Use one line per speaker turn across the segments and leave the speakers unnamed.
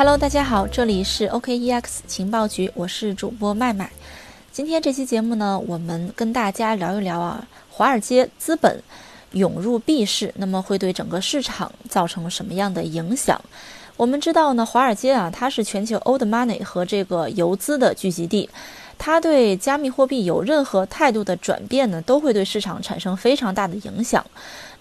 Hello，大家好，这里是 OKEX 情报局，我是主播麦麦。今天这期节目呢，我们跟大家聊一聊啊，华尔街资本涌入币市，那么会对整个市场造成什么样的影响？我们知道呢，华尔街啊，它是全球 old money 和这个游资的聚集地，它对加密货币有任何态度的转变呢，都会对市场产生非常大的影响。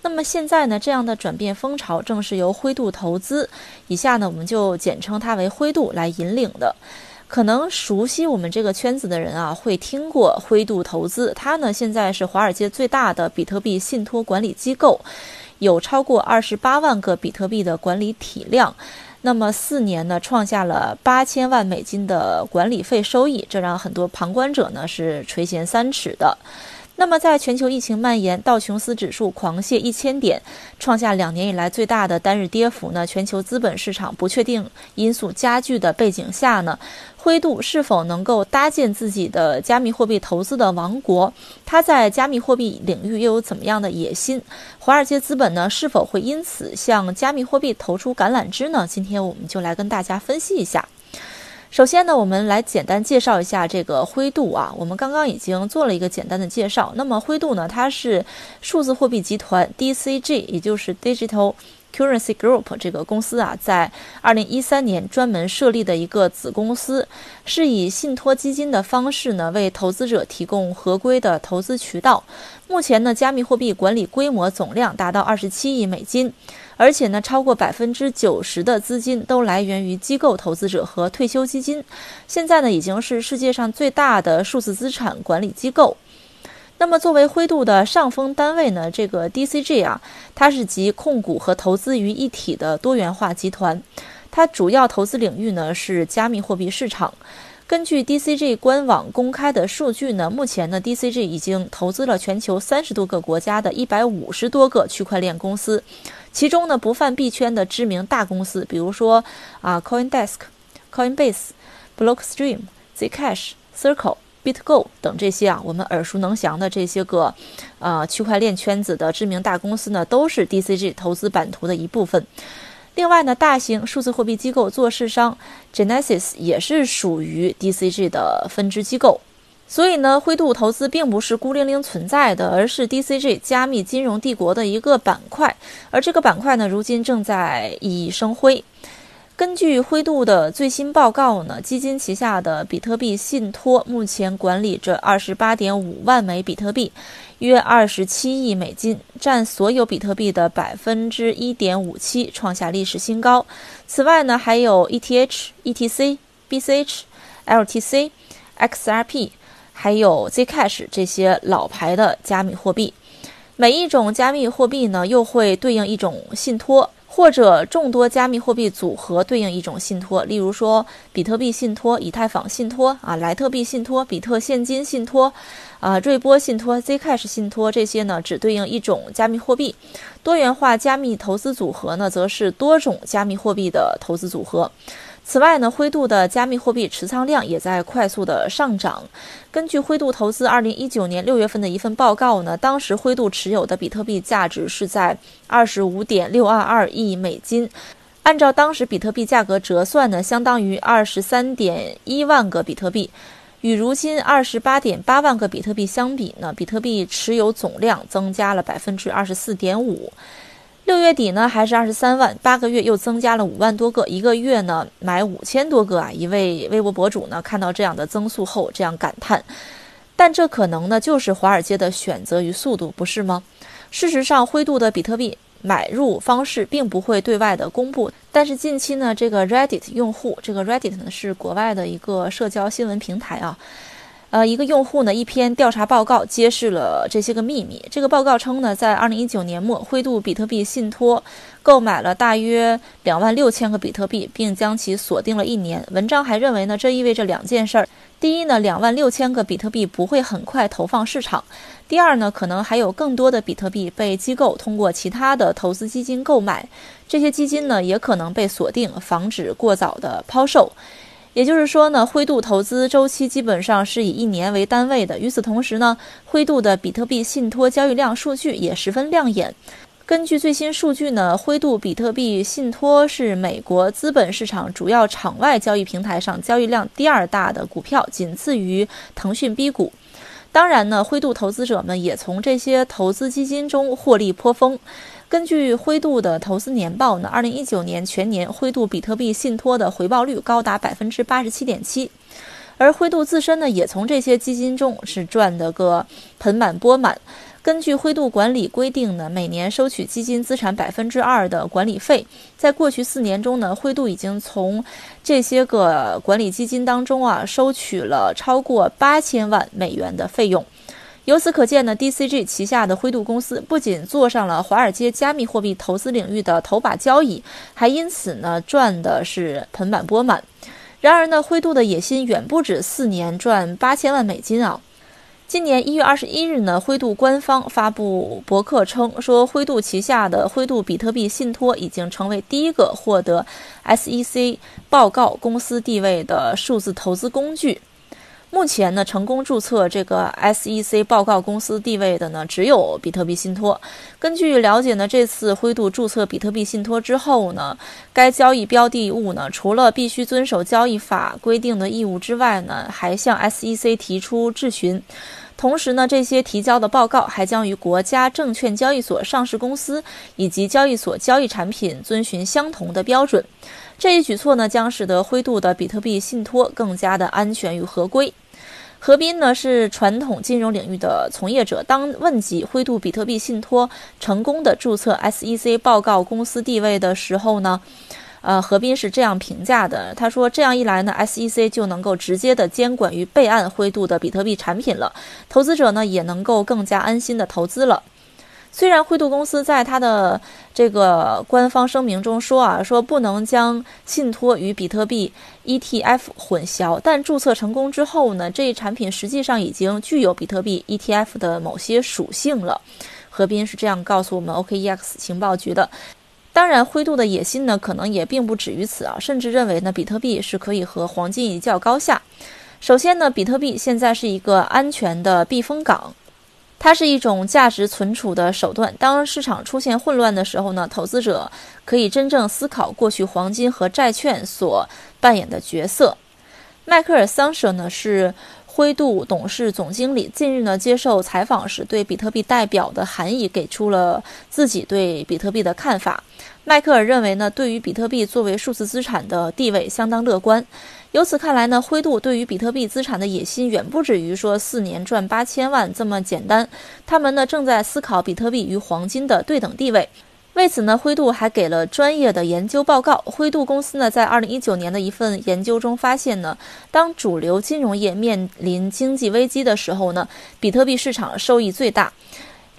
那么现在呢，这样的转变风潮正是由灰度投资，以下呢我们就简称它为灰度来引领的。可能熟悉我们这个圈子的人啊，会听过灰度投资，它呢现在是华尔街最大的比特币信托管理机构，有超过二十八万个比特币的管理体量。那么四年呢，创下了八千万美金的管理费收益，这让很多旁观者呢是垂涎三尺的。那么，在全球疫情蔓延、道琼斯指数狂泻一千点，创下两年以来最大的单日跌幅呢？全球资本市场不确定因素加剧的背景下呢？灰度是否能够搭建自己的加密货币投资的王国？它在加密货币领域又有怎么样的野心？华尔街资本呢，是否会因此向加密货币投出橄榄枝呢？今天我们就来跟大家分析一下。首先呢，我们来简单介绍一下这个灰度啊。我们刚刚已经做了一个简单的介绍。那么灰度呢，它是数字货币集团 DCG，也就是 Digital Currency Group 这个公司啊，在二零一三年专门设立的一个子公司，是以信托基金的方式呢，为投资者提供合规的投资渠道。目前呢，加密货币管理规模总量达到二十七亿美金。而且呢，超过百分之九十的资金都来源于机构投资者和退休基金。现在呢，已经是世界上最大的数字资产管理机构。那么，作为灰度的上峰单位呢，这个 DCG 啊，它是集控股和投资于一体的多元化集团。它主要投资领域呢是加密货币市场。根据 DCG 官网公开的数据呢，目前呢，DCG 已经投资了全球三十多个国家的一百五十多个区块链公司。其中呢，不犯币圈的知名大公司，比如说啊，CoinDesk、Coinbase、Blockstream、Zcash、Circle、BitGo 等这些啊，我们耳熟能详的这些个，呃，区块链圈子的知名大公司呢，都是 DCG 投资版图的一部分。另外呢，大型数字货币机构做市商 Genesis 也是属于 DCG 的分支机构。所以呢，灰度投资并不是孤零零存在的，而是 DCG 加密金融帝国的一个板块。而这个板块呢，如今正在熠熠生辉。根据灰度的最新报告呢，基金旗下的比特币信托目前管理着二十八点五万枚比特币，约二十七亿美金，占所有比特币的百分之一点五七，创下历史新高。此外呢，还有 ETH、ETC、BCH、LTC、XRP。还有 Zcash 这些老牌的加密货币，每一种加密货币呢，又会对应一种信托，或者众多加密货币组合对应一种信托。例如说，比特币信托、以太坊信托啊、莱特币信托、比特现金信托啊、瑞波信托、Zcash 信托这些呢，只对应一种加密货币。多元化加密投资组合呢，则是多种加密货币的投资组合。此外呢，灰度的加密货币持仓量也在快速的上涨。根据灰度投资二零一九年六月份的一份报告呢，当时灰度持有的比特币价值是在二十五点六二二亿美金，按照当时比特币价格折算呢，相当于二十三点一万个比特币。与如今二十八点八万个比特币相比呢，比特币持有总量增加了百分之二十四点五。六月底呢，还是二十三万，八个月又增加了五万多个，一个月呢买五千多个啊！一位微博博主呢看到这样的增速后，这样感叹。但这可能呢就是华尔街的选择与速度，不是吗？事实上，灰度的比特币买入方式并不会对外的公布，但是近期呢，这个 Reddit 用户，这个 Reddit 呢是国外的一个社交新闻平台啊。呃，一个用户呢，一篇调查报告揭示了这些个秘密。这个报告称呢，在二零一九年末，灰度比特币信托购买了大约两万六千个比特币，并将其锁定了一年。文章还认为呢，这意味着两件事儿：第一呢，两万六千个比特币不会很快投放市场；第二呢，可能还有更多的比特币被机构通过其他的投资基金购买，这些基金呢，也可能被锁定，防止过早的抛售。也就是说呢，灰度投资周期基本上是以一年为单位的。与此同时呢，灰度的比特币信托交易量数据也十分亮眼。根据最新数据呢，灰度比特币信托是美国资本市场主要场外交易平台上交易量第二大的股票，仅次于腾讯 B 股。当然呢，灰度投资者们也从这些投资基金中获利颇丰。根据灰度的投资年报呢，二零一九年全年灰度比特币信托的回报率高达百分之八十七点七。而灰度自身呢，也从这些基金中是赚得个盆满钵满。根据灰度管理规定呢，每年收取基金资产百分之二的管理费。在过去四年中呢，灰度已经从这些个管理基金当中啊，收取了超过八千万美元的费用。由此可见呢，DCG 旗下的灰度公司不仅坐上了华尔街加密货币投资领域的头把交椅，还因此呢赚的是盆满钵满。然而呢，灰度的野心远不止四年赚八千万美金啊！今年一月二十一日呢，灰度官方发布博客称，说灰度旗下的灰度比特币信托已经成为第一个获得 SEC 报告公司地位的数字投资工具。目前呢，成功注册这个 SEC 报告公司地位的呢，只有比特币信托。根据了解呢，这次灰度注册比特币信托之后呢，该交易标的物呢，除了必须遵守交易法规定的义务之外呢，还向 SEC 提出质询。同时呢，这些提交的报告还将与国家证券交易所上市公司以及交易所交易产品遵循相同的标准。这一举措呢，将使得灰度的比特币信托更加的安全与合规。何斌呢是传统金融领域的从业者，当问及灰度比特币信托成功的注册 SEC 报告公司地位的时候呢，呃，何斌是这样评价的：他说，这样一来呢，SEC 就能够直接的监管与备案灰度的比特币产品了，投资者呢也能够更加安心的投资了。虽然灰度公司在它的这个官方声明中说啊，说不能将信托与比特币 ETF 混淆，但注册成功之后呢，这一产品实际上已经具有比特币 ETF 的某些属性了。何斌是这样告诉我们 OKEX 情报局的。当然，灰度的野心呢，可能也并不止于此啊，甚至认为呢，比特币是可以和黄金一较高下。首先呢，比特币现在是一个安全的避风港。它是一种价值存储的手段。当市场出现混乱的时候呢，投资者可以真正思考过去黄金和债券所扮演的角色。迈克尔·桑舍呢是灰度董事总经理，近日呢接受采访时，对比特币代表的含义给出了自己对比特币的看法。迈克尔认为呢，对于比特币作为数字资产的地位相当乐观。由此看来呢，灰度对于比特币资产的野心远不止于说四年赚八千万这么简单。他们呢正在思考比特币与黄金的对等地位。为此呢，灰度还给了专业的研究报告。灰度公司呢在二零一九年的一份研究中发现呢，当主流金融业面临经济危机的时候呢，比特币市场收益最大。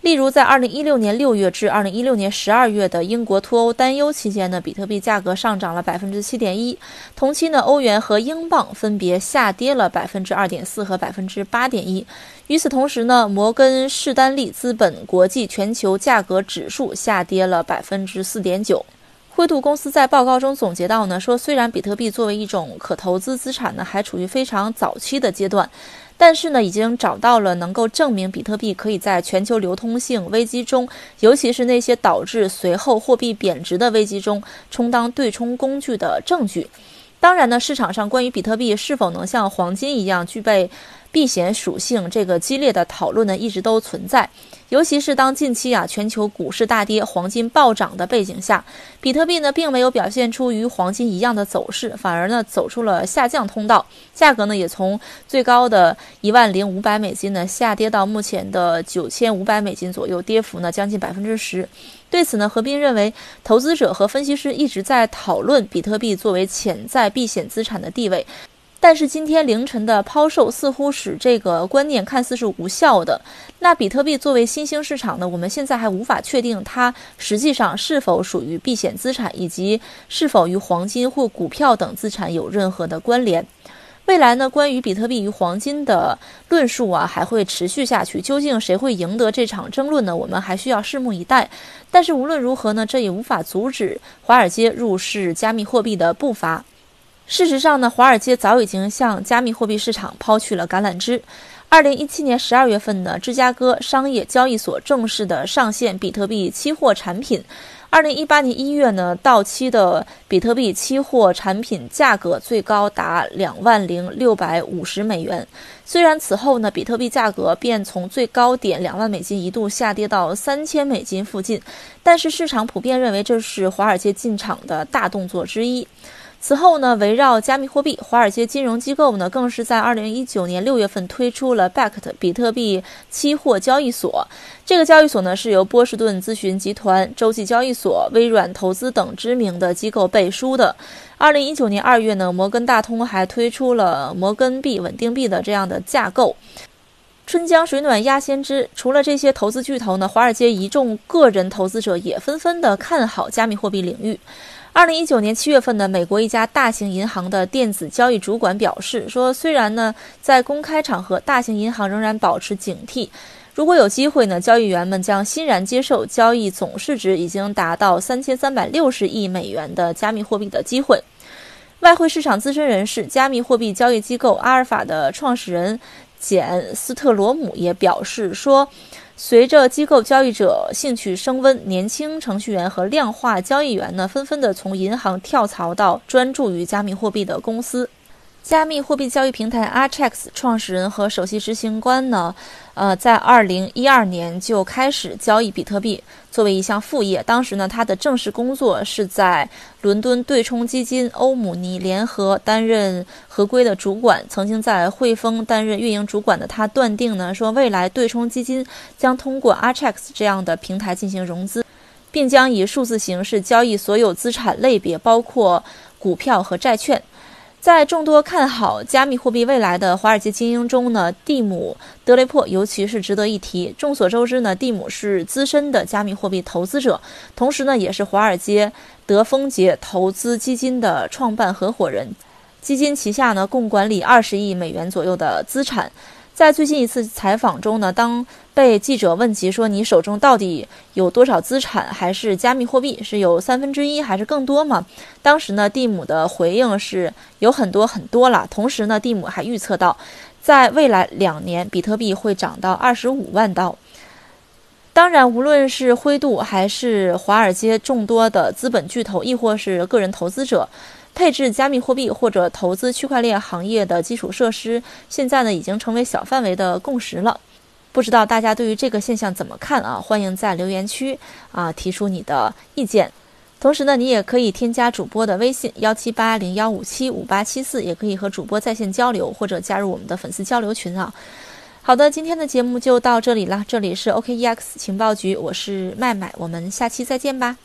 例如，在二零一六年六月至二零一六年十二月的英国脱欧担忧期间呢，比特币价格上涨了百分之七点一。同期呢，欧元和英镑分别下跌了百分之二点四和百分之八点一。与此同时呢，摩根士丹利资本国际全球价格指数下跌了百分之四点九。灰度公司在报告中总结到呢，说虽然比特币作为一种可投资资产呢，还处于非常早期的阶段。但是呢，已经找到了能够证明比特币可以在全球流通性危机中，尤其是那些导致随后货币贬值的危机中，充当对冲工具的证据。当然呢，市场上关于比特币是否能像黄金一样具备。避险属性这个激烈的讨论呢，一直都存在。尤其是当近期啊全球股市大跌、黄金暴涨的背景下，比特币呢并没有表现出与黄金一样的走势，反而呢走出了下降通道，价格呢也从最高的一万零五百美金呢下跌到目前的九千五百美金左右，跌幅呢将近百分之十。对此呢，何斌认为，投资者和分析师一直在讨论比特币作为潜在避险资产的地位。但是今天凌晨的抛售似乎使这个观念看似是无效的。那比特币作为新兴市场呢，我们现在还无法确定它实际上是否属于避险资产，以及是否与黄金或股票等资产有任何的关联。未来呢，关于比特币与黄金的论述啊，还会持续下去。究竟谁会赢得这场争论呢？我们还需要拭目以待。但是无论如何呢，这也无法阻止华尔街入市加密货币的步伐。事实上呢，华尔街早已经向加密货币市场抛去了橄榄枝。二零一七年十二月份呢，芝加哥商业交易所正式的上线比特币期货产品。二零一八年一月呢，到期的比特币期货产品价格最高达两万零六百五十美元。虽然此后呢，比特币价格便从最高点两万美金一度下跌到三千美金附近，但是市场普遍认为这是华尔街进场的大动作之一。此后呢，围绕加密货币，华尔街金融机构呢更是在二零一九年六月份推出了 Bakkt 比特币期货交易所。这个交易所呢是由波士顿咨询集团、洲际交易所、微软投资等知名的机构背书的。二零一九年二月呢，摩根大通还推出了摩根币稳定币的这样的架构。春江水暖鸭先知，除了这些投资巨头呢，华尔街一众个人投资者也纷纷的看好加密货币领域。二零一九年七月份呢，美国一家大型银行的电子交易主管表示说，虽然呢在公开场合，大型银行仍然保持警惕。如果有机会呢，交易员们将欣然接受交易总市值已经达到三千三百六十亿美元的加密货币的机会。外汇市场资深人士、加密货币交易机构阿尔法的创始人简斯特罗姆也表示说。随着机构交易者兴趣升温，年轻程序员和量化交易员呢，纷纷的从银行跳槽到专注于加密货币的公司。加密货币交易平台 Archex 创始人和首席执行官呢，呃，在二零一二年就开始交易比特币，作为一项副业。当时呢，他的正式工作是在伦敦对冲基金欧姆尼联合担任合规的主管。曾经在汇丰担任运营主管的他，断定呢，说未来对冲基金将通过 Archex 这样的平台进行融资，并将以数字形式交易所有资产类别，包括股票和债券。在众多看好加密货币未来的华尔街精英中呢，蒂姆·德雷珀尤其是值得一提。众所周知呢，蒂姆是资深的加密货币投资者，同时呢，也是华尔街德丰杰投资基金的创办合伙人。基金旗下呢，共管理二十亿美元左右的资产。在最近一次采访中呢，当被记者问及说你手中到底有多少资产，还是加密货币，是有三分之一还是更多吗？当时呢，蒂姆的回应是有很多很多了。同时呢，蒂姆还预测到，在未来两年，比特币会涨到二十五万刀。当然，无论是灰度还是华尔街众多的资本巨头，亦或是个人投资者。配置加密货币或者投资区块链行业的基础设施，现在呢已经成为小范围的共识了。不知道大家对于这个现象怎么看啊？欢迎在留言区啊提出你的意见。同时呢，你也可以添加主播的微信幺七八零幺五七五八七四，也可以和主播在线交流或者加入我们的粉丝交流群啊。好的，今天的节目就到这里了。这里是 OKEX 情报局，我是麦麦，我们下期再见吧。